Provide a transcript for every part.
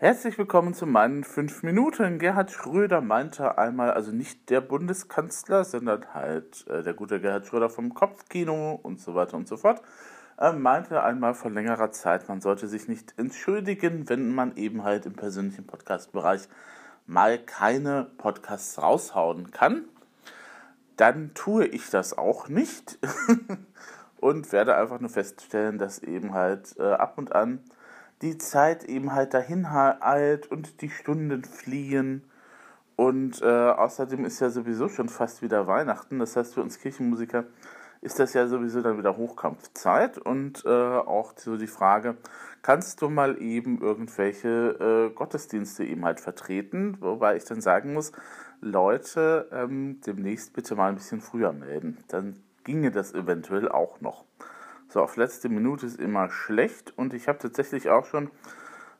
Herzlich willkommen zu meinen fünf Minuten. Gerhard Schröder meinte einmal, also nicht der Bundeskanzler, sondern halt äh, der gute Gerhard Schröder vom Kopfkino und so weiter und so fort, äh, meinte einmal vor längerer Zeit, man sollte sich nicht entschuldigen, wenn man eben halt im persönlichen Podcast-Bereich mal keine Podcasts raushauen kann. Dann tue ich das auch nicht und werde einfach nur feststellen, dass eben halt äh, ab und an die Zeit eben halt dahin eilt und die Stunden fliehen. Und äh, außerdem ist ja sowieso schon fast wieder Weihnachten. Das heißt, für uns Kirchenmusiker ist das ja sowieso dann wieder Hochkampfzeit. Und äh, auch so die Frage, kannst du mal eben irgendwelche äh, Gottesdienste eben halt vertreten? Wobei ich dann sagen muss, Leute, ähm, demnächst bitte mal ein bisschen früher melden. Dann ginge das eventuell auch noch. So, auf letzte Minute ist immer schlecht und ich habe tatsächlich auch schon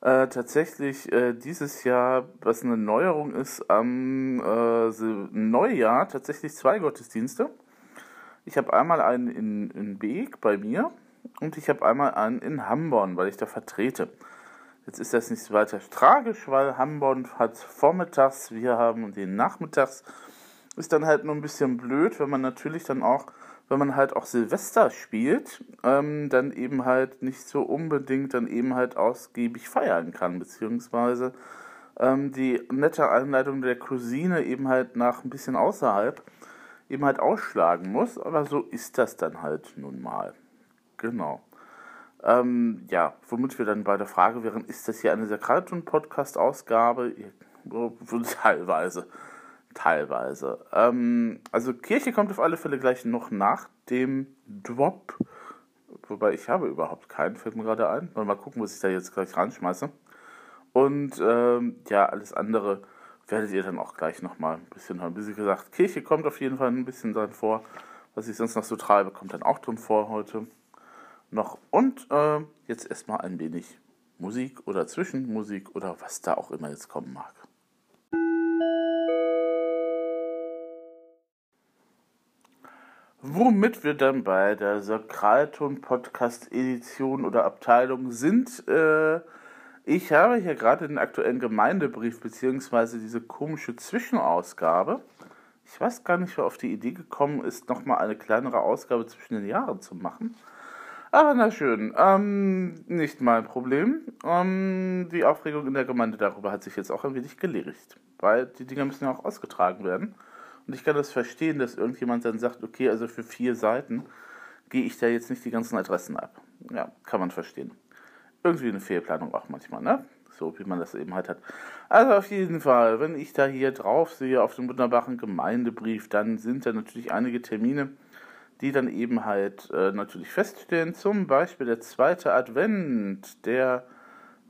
äh, tatsächlich äh, dieses Jahr, was eine Neuerung ist, am äh, Neujahr tatsächlich zwei Gottesdienste. Ich habe einmal einen in, in Beek bei mir und ich habe einmal einen in Hamborn, weil ich da vertrete. Jetzt ist das nicht weiter tragisch, weil Hamborn hat vormittags, wir haben den nachmittags. Ist dann halt nur ein bisschen blöd, wenn man natürlich dann auch wenn man halt auch Silvester spielt, ähm, dann eben halt nicht so unbedingt dann eben halt ausgiebig feiern kann, beziehungsweise ähm, die nette Einleitung der Cousine eben halt nach ein bisschen außerhalb eben halt ausschlagen muss, aber so ist das dann halt nun mal. Genau. Ähm, ja, womit wir dann bei der Frage wären, ist das hier eine Sakraton-Podcast-Ausgabe? Teilweise teilweise. Ähm, also Kirche kommt auf alle Fälle gleich noch nach dem Drop. Wobei ich habe überhaupt keinen, fällt mir gerade ein. Mal gucken, was ich da jetzt gleich reinschmeiße. Und ähm, ja, alles andere werdet ihr dann auch gleich nochmal ein bisschen hören. Wie gesagt, Kirche kommt auf jeden Fall ein bisschen drin vor. Was ich sonst noch so treibe, kommt dann auch drin vor heute noch. Und äh, jetzt erstmal ein wenig Musik oder Zwischenmusik oder was da auch immer jetzt kommen mag. Womit wir dann bei der Sakralton Podcast Edition oder Abteilung sind. Äh, ich habe hier gerade den aktuellen Gemeindebrief beziehungsweise diese komische Zwischenausgabe. Ich weiß gar nicht, wer auf die Idee gekommen ist, nochmal eine kleinere Ausgabe zwischen den Jahren zu machen. Aber na schön, ähm, nicht mein Problem. Ähm, die Aufregung in der Gemeinde darüber hat sich jetzt auch ein wenig gelegt, weil die Dinger müssen ja auch ausgetragen werden. Und ich kann das verstehen, dass irgendjemand dann sagt, okay, also für vier Seiten gehe ich da jetzt nicht die ganzen Adressen ab. Ja, kann man verstehen. Irgendwie eine Fehlplanung auch manchmal, ne? So wie man das eben halt hat. Also auf jeden Fall, wenn ich da hier drauf sehe auf dem wunderbaren Gemeindebrief, dann sind da natürlich einige Termine, die dann eben halt äh, natürlich feststehen. Zum Beispiel der zweite Advent, der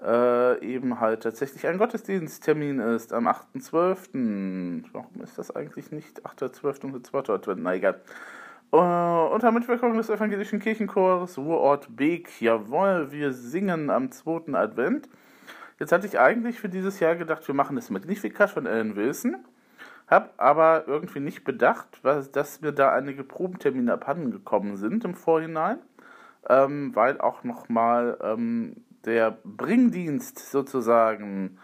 äh, eben halt tatsächlich ein Gottesdiensttermin ist am 8.12. Warum ist das eigentlich nicht 8.12. und 2. Advent? Na egal. Uh, unter Mitwirkung des evangelischen Kirchenchors Ruhrort Beek. Jawohl, wir singen am 2. Advent. Jetzt hatte ich eigentlich für dieses Jahr gedacht, wir machen das Magnificat von Ellen Wilson. Hab aber irgendwie nicht bedacht, was, dass mir da einige Probentermine abhanden gekommen sind im Vorhinein. Ähm, weil auch nochmal ähm, der Bringdienst sozusagen.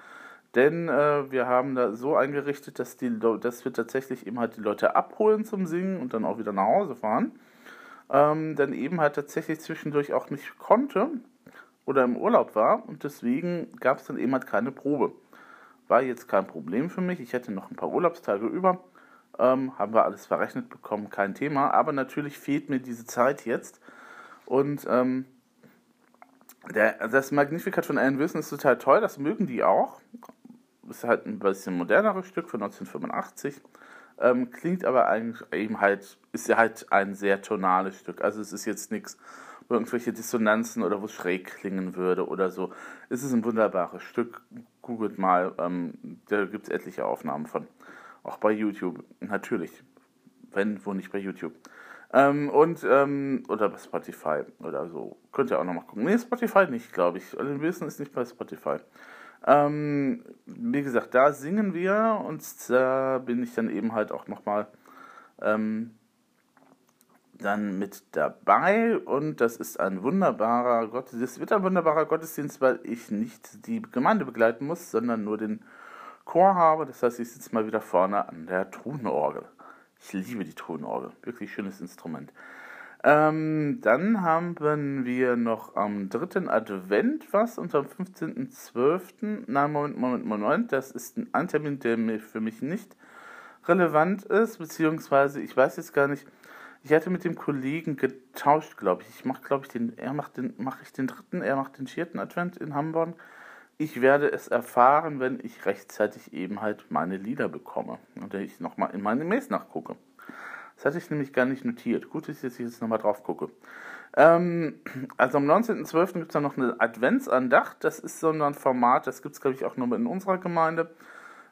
Denn äh, wir haben da so eingerichtet, dass, die, dass wir tatsächlich eben halt die Leute abholen zum Singen und dann auch wieder nach Hause fahren. Ähm, dann eben halt tatsächlich zwischendurch auch nicht konnte oder im Urlaub war und deswegen gab es dann eben halt keine Probe. War jetzt kein Problem für mich. Ich hätte noch ein paar Urlaubstage über. Ähm, haben wir alles verrechnet bekommen, kein Thema. Aber natürlich fehlt mir diese Zeit jetzt. Und ähm, der, das Magnificat von Alan Wilson ist total toll, das mögen die auch. Ist halt ein bisschen moderneres Stück von 1985. Ähm, klingt aber eigentlich eben halt, ist ja halt ein sehr tonales Stück. Also es ist jetzt nichts, wo irgendwelche Dissonanzen oder wo es schräg klingen würde oder so. Es ist ein wunderbares Stück. Googelt mal, ähm, da gibt es etliche Aufnahmen von. Auch bei YouTube, natürlich. Wenn, wo nicht bei YouTube. Ähm, und, ähm, oder bei Spotify oder so. Könnt ihr auch nochmal gucken. Nee, Spotify nicht, glaube ich. Allen Wissen ist nicht bei Spotify. Ähm, wie gesagt, da singen wir und da bin ich dann eben halt auch nochmal ähm, dann mit dabei und das ist ein wunderbarer Gottesdienst. Es wird ein wunderbarer Gottesdienst, weil ich nicht die Gemeinde begleiten muss, sondern nur den Chor habe. Das heißt, ich sitze mal wieder vorne an der Truhenorgel. Ich liebe die Truhenorgel. Wirklich schönes Instrument. Ähm, dann haben wir noch am dritten Advent was und am 15.12. Nein, Moment, Moment, Moment. Das ist ein Termin, der für mich nicht relevant ist, beziehungsweise ich weiß jetzt gar nicht. Ich hatte mit dem Kollegen getauscht, glaube ich. Ich mache, glaube ich, den, er macht den, mache ich den dritten, er macht den vierten Advent in Hamburg. Ich werde es erfahren, wenn ich rechtzeitig eben halt meine Lieder bekomme und ich nochmal in meine Mails nachgucke. Das hatte ich nämlich gar nicht notiert. Gut, dass ich jetzt nochmal drauf gucke. Ähm, also am 19.12. gibt es dann noch eine Adventsandacht. Das ist so ein Format, das gibt es, glaube ich, auch nur in unserer Gemeinde.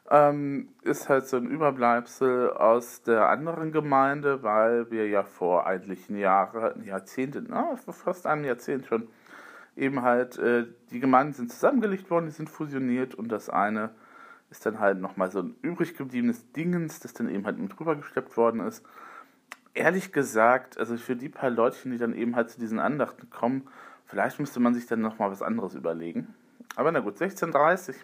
Ähm, ist halt so ein Überbleibsel aus der anderen Gemeinde, weil wir ja vor etlichen Jahren, Jahrzehnten, na, vor fast einem Jahrzehnt schon, eben halt, äh, die Gemeinden sind zusammengelegt worden, die sind fusioniert und das eine ist dann halt nochmal so ein übrig gebliebenes Dingens, das dann eben halt mit drüber geschleppt worden ist. Ehrlich gesagt, also für die paar Leutchen, die dann eben halt zu diesen Andachten kommen, vielleicht müsste man sich dann nochmal was anderes überlegen. Aber na gut, 16.30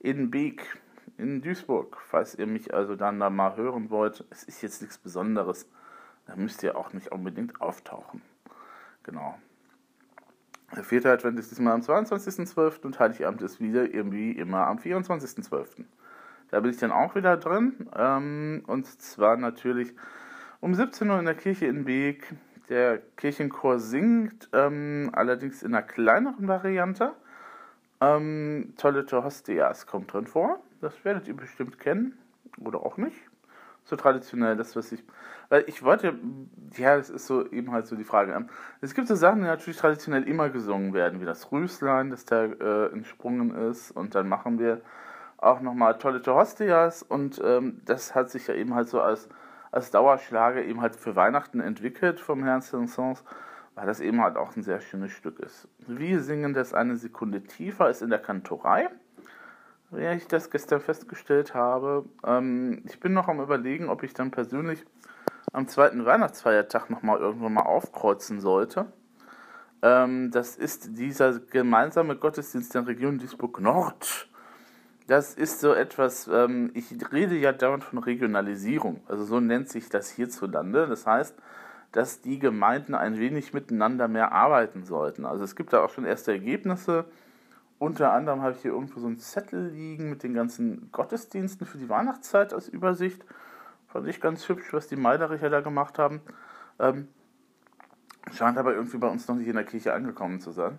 in Beek, in Duisburg, falls ihr mich also dann da mal hören wollt. Es ist jetzt nichts Besonderes. Da müsst ihr auch nicht unbedingt auftauchen. Genau. Der vierte Advent ist diesmal am 22.12. und Heiligabend ist wieder irgendwie immer am 24.12. Da bin ich dann auch wieder drin. Ähm, und zwar natürlich um 17 Uhr in der Kirche in Beek. Der Kirchenchor singt, ähm, allerdings in einer kleineren Variante. Ähm, Toilette Hostias kommt drin vor. Das werdet ihr bestimmt kennen. Oder auch nicht. So traditionell, das, was ich. Weil ich wollte. Ja, das ist so eben halt so die Frage. Ähm, es gibt so Sachen, die natürlich traditionell immer gesungen werden, wie das Rüßlein, das da äh, entsprungen ist. Und dann machen wir auch nochmal Toilette Hostias. Und ähm, das hat sich ja eben halt so als, als Dauerschlager eben halt für Weihnachten entwickelt vom Herrn Saint-Saëns weil das eben halt auch ein sehr schönes Stück ist. Wir singen das eine Sekunde tiefer, ist in der Kantorei, wie ich das gestern festgestellt habe. Ähm, ich bin noch am überlegen, ob ich dann persönlich am zweiten Weihnachtsfeiertag nochmal irgendwann mal aufkreuzen sollte. Ähm, das ist dieser gemeinsame Gottesdienst der Region Duisburg Nord. Das ist so etwas, ähm, ich rede ja dauernd von Regionalisierung, also so nennt sich das hierzulande. Das heißt, dass die Gemeinden ein wenig miteinander mehr arbeiten sollten. Also es gibt da auch schon erste Ergebnisse. Unter anderem habe ich hier irgendwo so einen Zettel liegen mit den ganzen Gottesdiensten für die Weihnachtszeit als Übersicht. Fand ich ganz hübsch, was die Meidericher da gemacht haben. Ähm, scheint aber irgendwie bei uns noch nicht in der Kirche angekommen zu sein.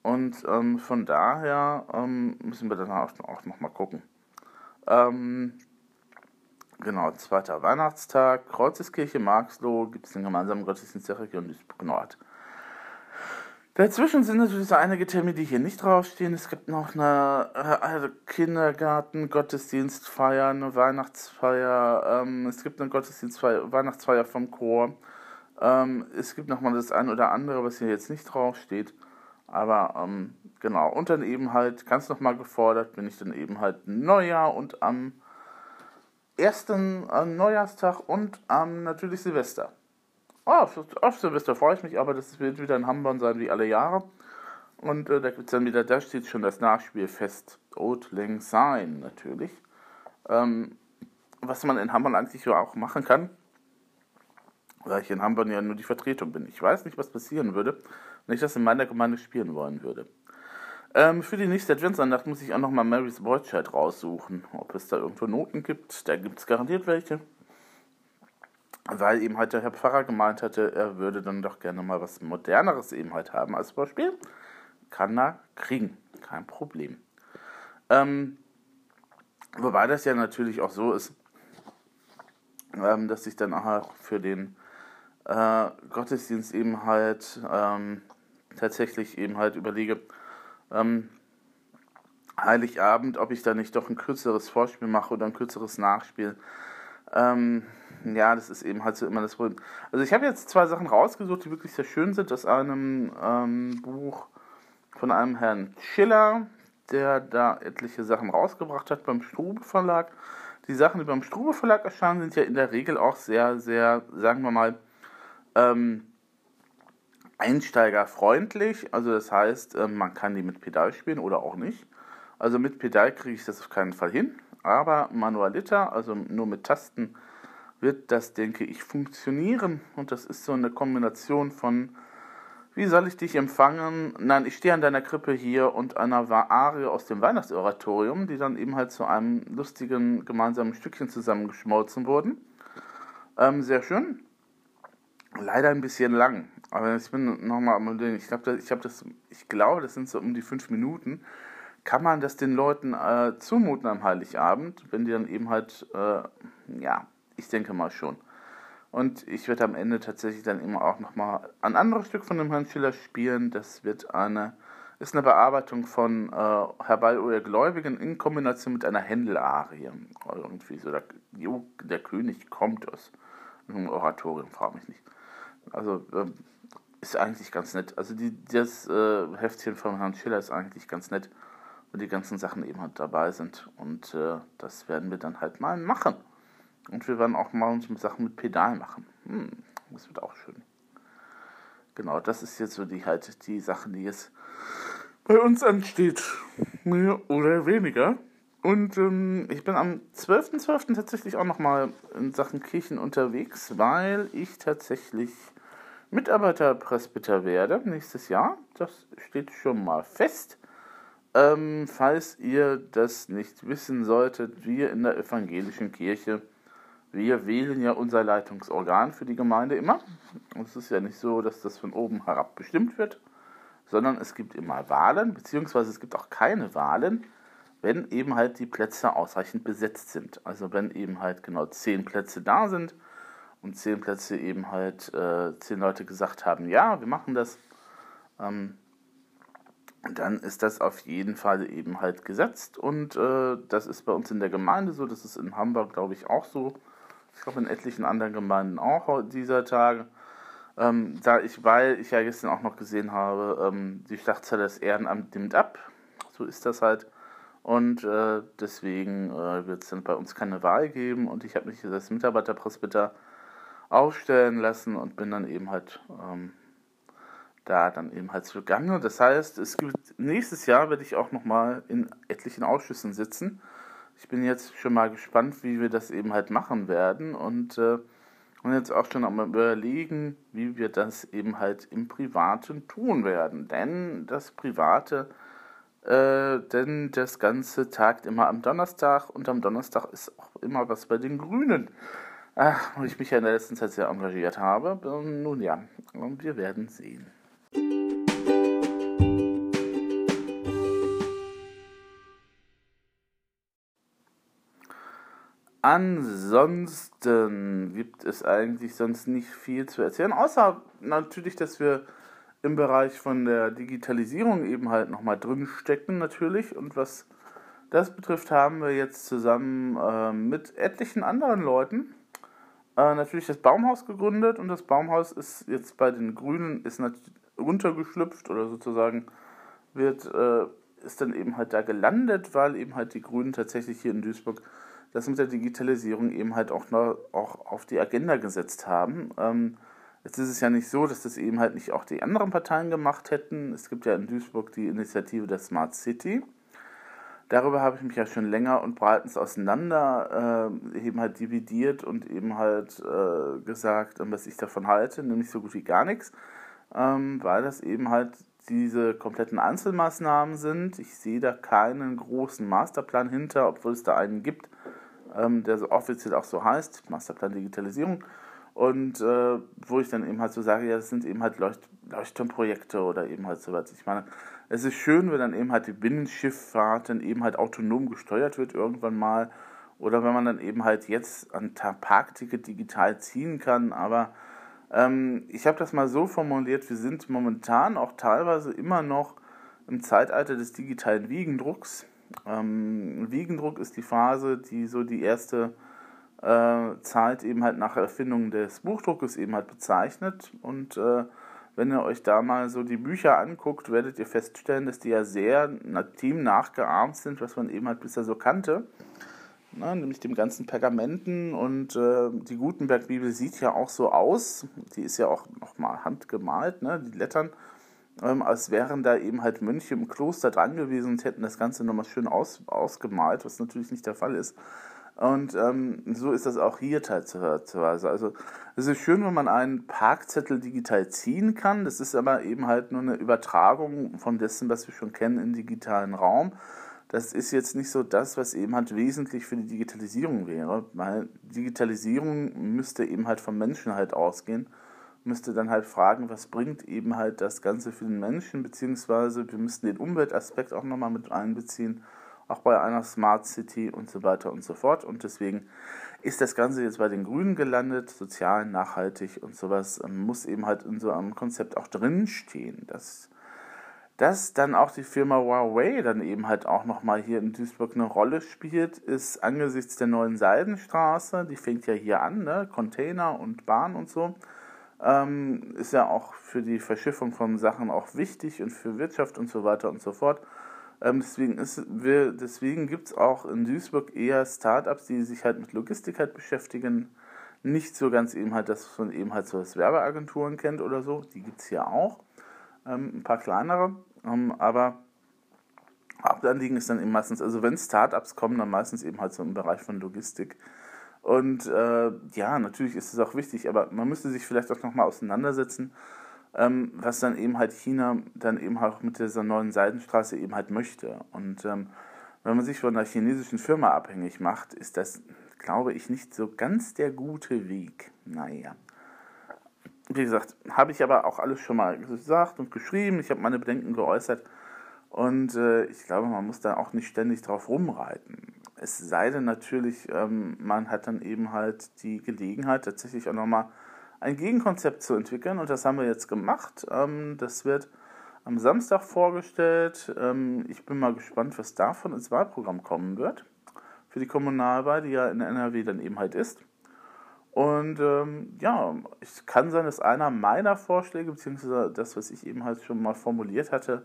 Und ähm, von daher ähm, müssen wir dann auch, auch noch mal gucken. Ähm, Genau, zweiter Weihnachtstag, Kreuzeskirche Marxloh, gibt es den gemeinsamen Gottesdienst der Region Duisburg Nord. Dazwischen sind natürlich so einige Termine, die hier nicht draufstehen. Es gibt noch eine äh, Kindergarten-Gottesdienstfeier, eine Weihnachtsfeier, ähm, es gibt eine Gottesdienstfeier, Weihnachtsfeier vom Chor. Ähm, es gibt nochmal das ein oder andere, was hier jetzt nicht draufsteht. Aber ähm, genau, und dann eben halt ganz nochmal gefordert bin ich dann eben halt Neujahr und am ersten äh, Neujahrstag und am natürlich Silvester. Oh, auf, auf, Silvester freue ich mich, aber das wird wieder in Hamburg sein wie alle Jahre. Und äh, da gibt es dann wieder, da steht schon das Nachspielfest Lang Syne natürlich. Ähm, was man in Hamburg eigentlich auch machen kann, weil ich in Hamburg ja nur die Vertretung bin. Ich weiß nicht, was passieren würde, wenn ich das in meiner Gemeinde spielen wollen würde. Ähm, für die nächste Adventsandacht muss ich auch nochmal Mary's Boychild raussuchen, ob es da irgendwo Noten gibt. Da gibt es garantiert welche. Weil eben halt der Herr Pfarrer gemeint hatte, er würde dann doch gerne mal was Moderneres eben halt haben als Beispiel. Kann er kriegen, kein Problem. Ähm, wobei das ja natürlich auch so ist, ähm, dass ich dann auch für den äh, Gottesdienst eben halt ähm, tatsächlich eben halt überlege, ähm, Heiligabend, ob ich da nicht doch ein kürzeres Vorspiel mache oder ein kürzeres Nachspiel. Ähm, ja, das ist eben halt so immer das Problem. Also ich habe jetzt zwei Sachen rausgesucht, die wirklich sehr schön sind, aus einem ähm, Buch von einem Herrn Schiller, der da etliche Sachen rausgebracht hat beim Strube Verlag. Die Sachen, die beim Strube Verlag erscheinen, sind ja in der Regel auch sehr, sehr, sagen wir mal, Ähm, einsteigerfreundlich, also das heißt, äh, man kann die mit Pedal spielen oder auch nicht. Also mit Pedal kriege ich das auf keinen Fall hin, aber Manualita, also nur mit Tasten, wird das, denke ich, funktionieren. Und das ist so eine Kombination von, wie soll ich dich empfangen? Nein, ich stehe an deiner Krippe hier und einer Arie aus dem Weihnachtsoratorium, die dann eben halt zu einem lustigen gemeinsamen Stückchen zusammengeschmolzen wurden. Ähm, sehr schön. Leider ein bisschen lang. Aber ich bin nochmal am Überlegen. Ich glaube, ich, das, ich glaube, das sind so um die fünf Minuten. Kann man das den Leuten äh, zumuten am Heiligabend, wenn die dann eben halt, äh, ja, ich denke mal schon. Und ich werde am Ende tatsächlich dann immer auch nochmal ein anderes Stück von dem Herrn Schiller spielen. Das wird eine, ist eine Bearbeitung von äh, Herbei oder Gläubigen in Kombination mit einer Händel-Arie. Irgendwie so, der, der König kommt aus einem Oratorium, frage mich nicht. Also ähm, ist eigentlich ganz nett. Also die, das äh, Heftchen von Herrn Schiller ist eigentlich ganz nett, wo die ganzen Sachen eben halt dabei sind. Und äh, das werden wir dann halt mal machen. Und wir werden auch mal uns mit Sachen mit Pedal machen. Hm, das wird auch schön. Genau, das ist jetzt so die halt die Sache, die jetzt bei uns ansteht. Mehr oder weniger. Und ähm, ich bin am 12.12. .12. tatsächlich auch nochmal in Sachen Kirchen unterwegs, weil ich tatsächlich Mitarbeiterpresbyter werde nächstes Jahr. Das steht schon mal fest. Ähm, falls ihr das nicht wissen solltet, wir in der evangelischen Kirche wir wählen ja unser Leitungsorgan für die Gemeinde immer. Und es ist ja nicht so, dass das von oben herab bestimmt wird, sondern es gibt immer Wahlen, beziehungsweise es gibt auch keine Wahlen, wenn eben halt die Plätze ausreichend besetzt sind. Also wenn eben halt genau zehn Plätze da sind und zehn Plätze eben halt äh, zehn Leute gesagt haben, ja, wir machen das, ähm, dann ist das auf jeden Fall eben halt gesetzt und äh, das ist bei uns in der Gemeinde so, das ist in Hamburg glaube ich auch so ich glaube in etlichen anderen Gemeinden auch dieser Tage. Ähm, da ich, weil ich ja gestern auch noch gesehen habe, ähm, die Schlachtzelle das Ehrenamt nimmt ab. So ist das halt. Und äh, deswegen äh, wird es dann bei uns keine Wahl geben. Und ich habe mich als Mitarbeiterpresbyter aufstellen lassen und bin dann eben halt ähm, da dann eben halt zugange. Das heißt, es gibt nächstes Jahr werde ich auch nochmal in etlichen Ausschüssen sitzen ich bin jetzt schon mal gespannt, wie wir das eben halt machen werden und, äh, und jetzt auch schon am überlegen, wie wir das eben halt im Privaten tun werden. Denn das Private, äh, denn das Ganze tagt immer am Donnerstag und am Donnerstag ist auch immer was bei den Grünen. Ach, wo ich mich ja in der letzten Zeit sehr engagiert habe. Nun ja, und wir werden sehen. Ansonsten gibt es eigentlich sonst nicht viel zu erzählen, außer natürlich, dass wir im Bereich von der Digitalisierung eben halt nochmal drin stecken natürlich. Und was das betrifft, haben wir jetzt zusammen äh, mit etlichen anderen Leuten äh, natürlich das Baumhaus gegründet und das Baumhaus ist jetzt bei den Grünen ist runtergeschlüpft oder sozusagen wird äh, ist dann eben halt da gelandet, weil eben halt die Grünen tatsächlich hier in Duisburg das mit der Digitalisierung eben halt auch, noch, auch auf die Agenda gesetzt haben. Ähm, jetzt ist es ja nicht so, dass das eben halt nicht auch die anderen Parteien gemacht hätten. Es gibt ja in Duisburg die Initiative der Smart City. Darüber habe ich mich ja schon länger und breitens auseinander äh, eben halt dividiert und eben halt äh, gesagt, was ich davon halte, nämlich so gut wie gar nichts, ähm, weil das eben halt diese kompletten Einzelmaßnahmen sind. Ich sehe da keinen großen Masterplan hinter, obwohl es da einen gibt ähm, der so offiziell auch so heißt, Masterplan Digitalisierung. Und äh, wo ich dann eben halt so sage, ja, das sind eben halt Leucht Leuchtturmprojekte oder eben halt so was. Ich meine, es ist schön, wenn dann eben halt die Binnenschifffahrt dann eben halt autonom gesteuert wird irgendwann mal. Oder wenn man dann eben halt jetzt ein Parkticket digital ziehen kann. Aber ähm, ich habe das mal so formuliert, wir sind momentan auch teilweise immer noch im Zeitalter des digitalen Wiegendrucks. Ähm, Wiegendruck ist die Phase, die so die erste äh, Zeit eben halt nach Erfindung des Buchdruckes eben halt bezeichnet. Und äh, wenn ihr euch da mal so die Bücher anguckt, werdet ihr feststellen, dass die ja sehr team nachgeahmt sind, was man eben halt bisher so kannte. ne, nämlich dem ganzen Pergamenten und äh, die Gutenberg-Bibel sieht ja auch so aus, die ist ja auch nochmal handgemalt, ne, die Lettern, ähm, als wären da eben halt Mönche im Kloster dran gewesen und hätten das Ganze nochmal schön aus, ausgemalt, was natürlich nicht der Fall ist. Und ähm, so ist das auch hier teilweise. Also es ist schön, wenn man einen Parkzettel digital ziehen kann. Das ist aber eben halt nur eine Übertragung von dessen, was wir schon kennen, in digitalen Raum. Das ist jetzt nicht so das, was eben halt wesentlich für die Digitalisierung wäre, weil Digitalisierung müsste eben halt vom Menschen halt ausgehen, müsste dann halt fragen, was bringt eben halt das Ganze für den Menschen, beziehungsweise wir müssten den Umweltaspekt auch nochmal mit einbeziehen auch bei einer Smart City und so weiter und so fort. Und deswegen ist das Ganze jetzt bei den Grünen gelandet, sozial, nachhaltig und sowas, ähm, muss eben halt in so einem Konzept auch drinstehen. Dass, dass dann auch die Firma Huawei dann eben halt auch nochmal hier in Duisburg eine Rolle spielt, ist angesichts der neuen Seidenstraße, die fängt ja hier an, ne? Container und Bahn und so, ähm, ist ja auch für die Verschiffung von Sachen auch wichtig und für Wirtschaft und so weiter und so fort. Ähm, deswegen deswegen gibt es auch in Duisburg eher Startups, die sich halt mit Logistik halt beschäftigen. Nicht so ganz eben halt das, was man eben halt so als Werbeagenturen kennt oder so. Die gibt es hier auch. Ähm, ein paar kleinere. Ähm, aber Hauptanliegen ist dann eben meistens, also wenn Startups kommen, dann meistens eben halt so im Bereich von Logistik. Und äh, ja, natürlich ist es auch wichtig, aber man müsste sich vielleicht auch nochmal auseinandersetzen, ähm, was dann eben halt China dann eben auch mit dieser neuen Seidenstraße eben halt möchte. Und ähm, wenn man sich von einer chinesischen Firma abhängig macht, ist das, glaube ich, nicht so ganz der gute Weg. Naja. Wie gesagt, habe ich aber auch alles schon mal gesagt und geschrieben. Ich habe meine Bedenken geäußert. Und äh, ich glaube, man muss da auch nicht ständig drauf rumreiten. Es sei denn natürlich, ähm, man hat dann eben halt die Gelegenheit, tatsächlich auch nochmal ein Gegenkonzept zu entwickeln und das haben wir jetzt gemacht. Ähm, das wird am Samstag vorgestellt. Ähm, ich bin mal gespannt, was davon ins Wahlprogramm kommen wird für die Kommunalwahl, die ja in NRW dann eben halt ist. Und ähm, ja, es kann sein, dass einer meiner Vorschläge, beziehungsweise das, was ich eben halt schon mal formuliert hatte,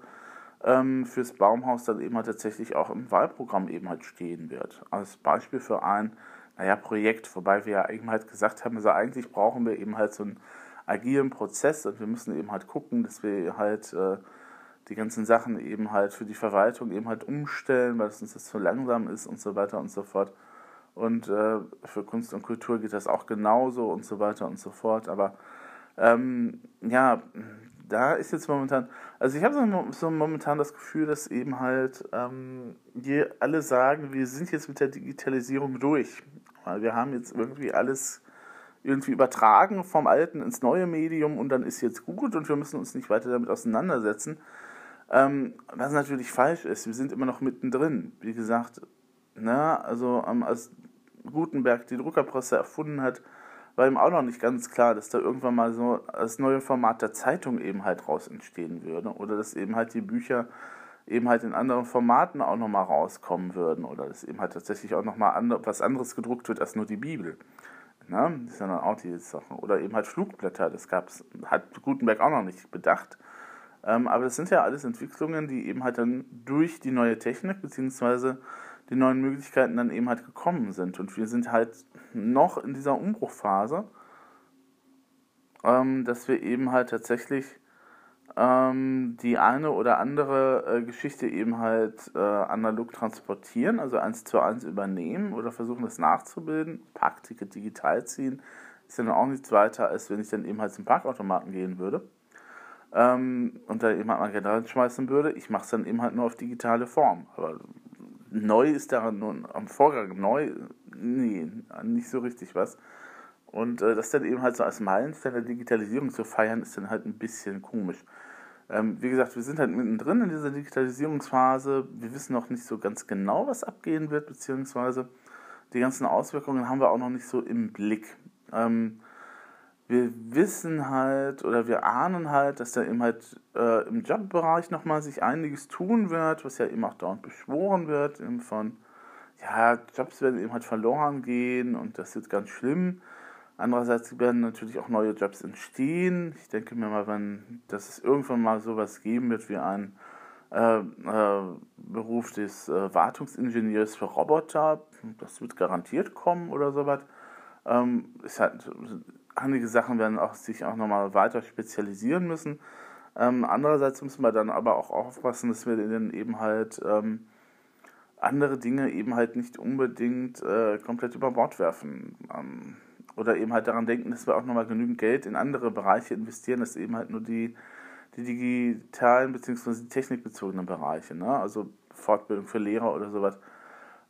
ähm, fürs Baumhaus dann eben halt tatsächlich auch im Wahlprogramm eben halt stehen wird. Als Beispiel für ein naja, Projekt, wobei wir ja eben halt gesagt haben, also eigentlich brauchen wir eben halt so einen agilen Prozess und wir müssen eben halt gucken, dass wir halt äh, die ganzen Sachen eben halt für die Verwaltung eben halt umstellen, weil es uns das zu langsam ist und so weiter und so fort. Und äh, für Kunst und Kultur geht das auch genauso und so weiter und so fort. Aber ähm, ja, da ist jetzt momentan, also ich habe so, so, momentan das Gefühl, dass eben halt ähm, wir alle sagen, wir sind jetzt mit der Digitalisierung durch. Weil wir haben jetzt irgendwie alles irgendwie übertragen vom alten ins neue Medium und dann ist jetzt gut und wir müssen uns nicht weiter damit auseinandersetzen. Ähm, was natürlich falsch ist, wir sind immer noch mittendrin. Wie gesagt, na, ne, also ähm, als Gutenberg die Druckerpresse erfunden hat, war ihm auch noch nicht ganz klar, dass da irgendwann mal so das neue Format der Zeitung eben halt raus entstehen würde oder dass eben halt die Bücher eben halt in anderen Formaten auch nochmal rauskommen würden oder dass eben halt tatsächlich auch nochmal andre, was anderes gedruckt wird als nur die Bibel. Ne? Das ja dann auch die Sache. Oder eben halt Flugblätter, das gab's, hat Gutenberg auch noch nicht bedacht. Ähm, aber das sind ja alles Entwicklungen, die eben halt dann durch die neue Technik beziehungsweise die neuen Möglichkeiten dann eben halt gekommen sind. Und wir sind halt noch in dieser Umbruchphase, ähm, dass wir eben halt tatsächlich ähm, die eine oder andere äh, Geschichte eben halt äh, analog transportieren, also eins zu eins übernehmen oder versuchen das nachzubilden. Parkticket digital ziehen ist ja dann auch nichts weiter, als wenn ich dann eben halt zum Parkautomaten gehen würde ähm, und da eben halt mal Geld reinschmeißen würde. Ich mache es dann eben halt nur auf digitale Form. Aber neu ist da nun am Vorgang neu, nee, nicht so richtig was. Und äh, das dann eben halt so als Meilenstein der Digitalisierung zu feiern, ist dann halt ein bisschen komisch. Ähm, wie gesagt, wir sind halt mittendrin in dieser Digitalisierungsphase. Wir wissen noch nicht so ganz genau, was abgehen wird, beziehungsweise die ganzen Auswirkungen haben wir auch noch nicht so im Blick. Ähm, wir wissen halt oder wir ahnen halt, dass da eben halt äh, im Jobbereich nochmal sich einiges tun wird, was ja eben auch dauernd beschworen wird, eben von, ja, Jobs werden eben halt verloren gehen und das ist ganz schlimm. Andererseits werden natürlich auch neue Jobs entstehen. Ich denke mir mal, wenn, dass es irgendwann mal sowas geben wird wie ein äh, äh, Beruf Beruf des äh, Wartungsingenieurs für Roboter, das wird garantiert kommen oder sowas. Ähm, ist halt, einige Sachen werden auch sich auch nochmal weiter spezialisieren müssen. Ähm, andererseits müssen wir dann aber auch aufpassen, dass wir dann eben halt ähm, andere Dinge eben halt nicht unbedingt äh, komplett über Bord werfen. Ähm, oder eben halt daran denken, dass wir auch nochmal genügend Geld in andere Bereiche investieren, dass eben halt nur die, die digitalen bzw. technikbezogenen Bereiche, ne? also Fortbildung für Lehrer oder sowas,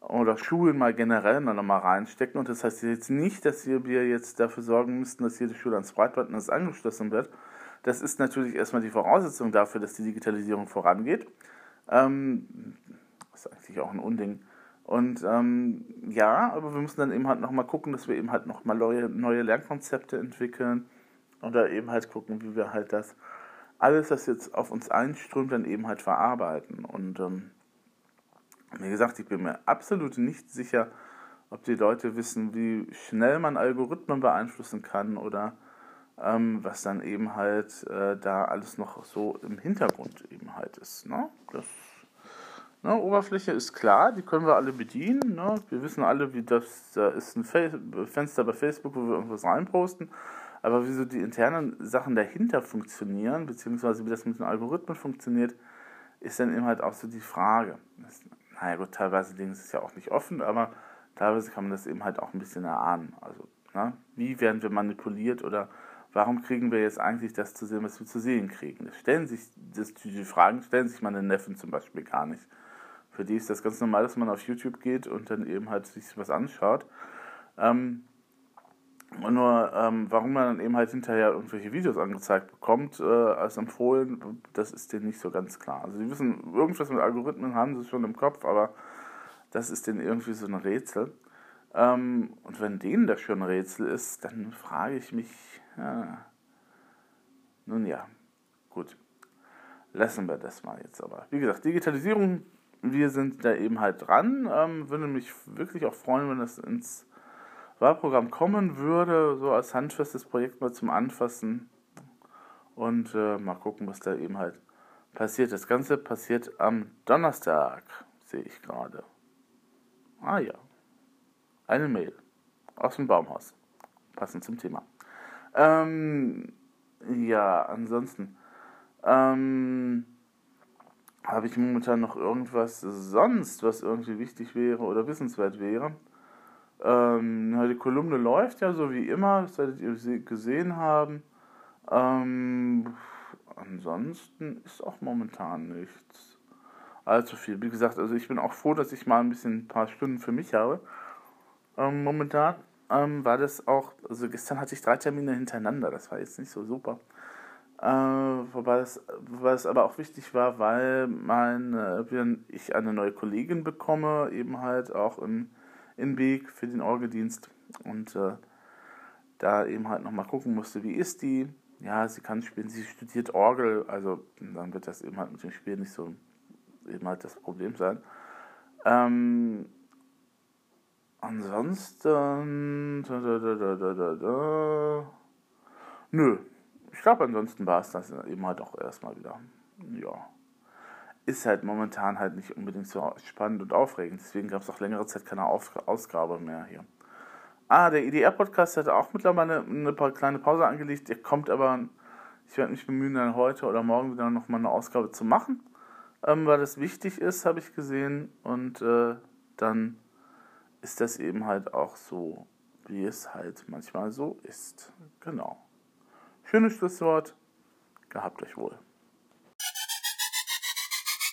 oder Schulen mal generell nochmal reinstecken. Und das heißt jetzt nicht, dass wir jetzt dafür sorgen müssten, dass jede Schule ans Breitbandnetz angeschlossen wird. Das ist natürlich erstmal die Voraussetzung dafür, dass die Digitalisierung vorangeht. Ähm, das ist eigentlich auch ein Unding. Und ähm, ja, aber wir müssen dann eben halt nochmal gucken, dass wir eben halt nochmal neue, neue Lernkonzepte entwickeln oder eben halt gucken, wie wir halt das alles, was jetzt auf uns einströmt, dann eben halt verarbeiten. Und ähm, wie gesagt, ich bin mir absolut nicht sicher, ob die Leute wissen, wie schnell man Algorithmen beeinflussen kann oder ähm, was dann eben halt äh, da alles noch so im Hintergrund eben halt ist. Ne? Das Ne, Oberfläche ist klar, die können wir alle bedienen. Ne? Wir wissen alle, wie das, da ist ein Fenster bei Facebook, wo wir irgendwas reinposten. Aber wie so die internen Sachen dahinter funktionieren, beziehungsweise wie das mit den Algorithmen funktioniert, ist dann eben halt auch so die Frage. Naja gut, teilweise Dinge ist es ja auch nicht offen, aber teilweise kann man das eben halt auch ein bisschen erahnen. Also, ne? wie werden wir manipuliert oder warum kriegen wir jetzt eigentlich das zu sehen, was wir zu sehen kriegen? Das stellen sich, das, die Fragen stellen sich meine Neffen zum Beispiel gar nicht. Für die ist das ganz normal, dass man auf YouTube geht und dann eben halt sich was anschaut. Ähm, nur, ähm, warum man dann eben halt hinterher irgendwelche Videos angezeigt bekommt, äh, als empfohlen, das ist denen nicht so ganz klar. Also, sie wissen, irgendwas mit Algorithmen haben sie schon im Kopf, aber das ist denen irgendwie so ein Rätsel. Ähm, und wenn denen das schon ein Rätsel ist, dann frage ich mich, ja, nun ja, gut. Lassen wir das mal jetzt aber. Wie gesagt, Digitalisierung wir sind da eben halt dran. Ähm, würde mich wirklich auch freuen, wenn das ins Wahlprogramm kommen würde, so als handfestes Projekt mal zum Anfassen. Und äh, mal gucken, was da eben halt passiert. Das Ganze passiert am Donnerstag, sehe ich gerade. Ah ja. Eine Mail aus dem Baumhaus. Passend zum Thema. Ähm, ja, ansonsten. Ähm, habe ich momentan noch irgendwas sonst, was irgendwie wichtig wäre oder wissenswert wäre? Ähm, die Kolumne läuft ja so wie immer, das werdet ihr gesehen haben. Ähm, ansonsten ist auch momentan nichts allzu viel. Wie gesagt, also ich bin auch froh, dass ich mal ein bisschen ein paar Stunden für mich habe. Ähm, momentan ähm, war das auch, also gestern hatte ich drei Termine hintereinander, das war jetzt nicht so super. Äh, wobei, es, wobei es aber auch wichtig war, weil mein, äh, ich eine neue Kollegin bekomme, eben halt auch in, in Beek für den Orgeldienst und äh, da eben halt nochmal gucken musste, wie ist die. Ja, sie kann spielen, sie studiert Orgel, also dann wird das eben halt mit dem Spiel nicht so eben halt das Problem sein. Ähm, ansonsten. Da, da, da, Nö, ich glaube, ansonsten war es das eben halt auch erstmal wieder. Ja. Ist halt momentan halt nicht unbedingt so spannend und aufregend. Deswegen gab es auch längere Zeit keine Auf Ausgabe mehr hier. Ah, der IDR-Podcast hat auch mittlerweile eine, eine kleine Pause angelegt. Der kommt aber, ich werde mich bemühen, dann heute oder morgen wieder nochmal eine Ausgabe zu machen, ähm, weil das wichtig ist, habe ich gesehen. Und äh, dann ist das eben halt auch so, wie es halt manchmal so ist. Genau. Schönes Schlusswort. Gehabt euch wohl.